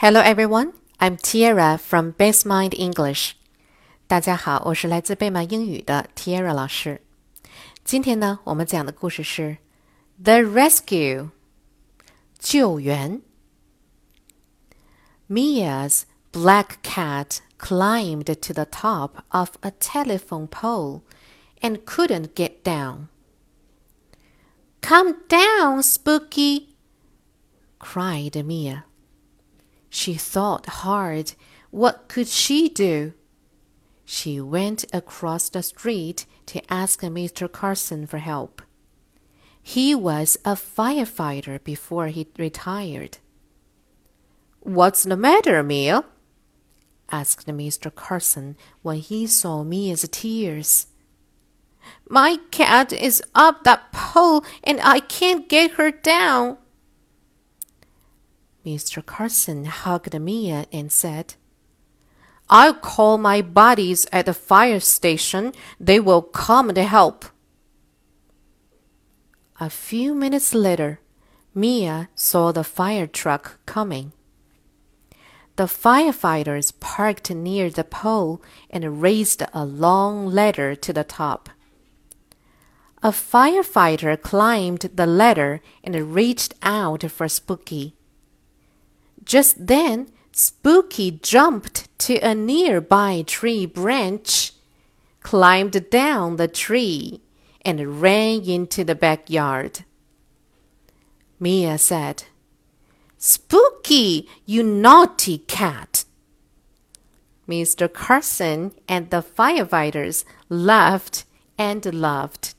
Hello everyone, I'm Tiara from Base Mind English. 大家好，我是来自贝曼英语的 Tiara 老师。今天呢，我们讲的故事是 The Rescue 救援。Mia's black cat climbed to the top of a telephone pole and couldn't get down. Come down, Spooky! cried Mia. She thought hard. What could she do? She went across the street to ask Mr. Carson for help. He was a firefighter before he retired. What's the matter, Mia? asked Mr. Carson when he saw Mia's tears. My cat is up that pole and I can't get her down, Mr. Carson hugged Mia and said, I'll call my buddies at the fire station. They will come to help. A few minutes later, Mia saw the fire truck coming. The firefighters parked near the pole and raised a long ladder to the top. A firefighter climbed the ladder and reached out for Spooky. Just then, Spooky jumped to a nearby tree branch, climbed down the tree, and ran into the backyard. Mia said, Spooky, you naughty cat! Mr. Carson and the firefighters laughed and laughed.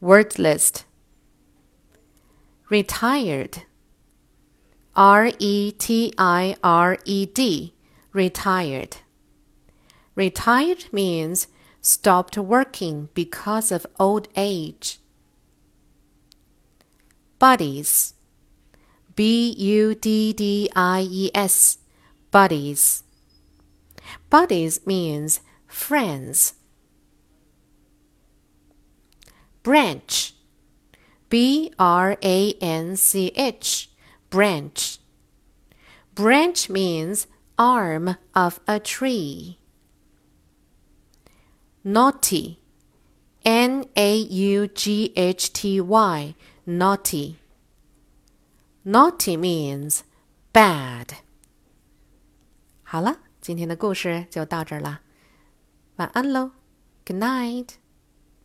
Word list Retired R E T I R E D, retired. Retired means stopped working because of old age. Buddies, B U D D I E S, buddies. Buddies means friends. Branch, B R A N C H branch. Branch means arm of a tree. Naughty. N A U G H T Y. Naughty. Naughty means bad. 好了，今天的故事就到这儿啦，晚安喽，Good night。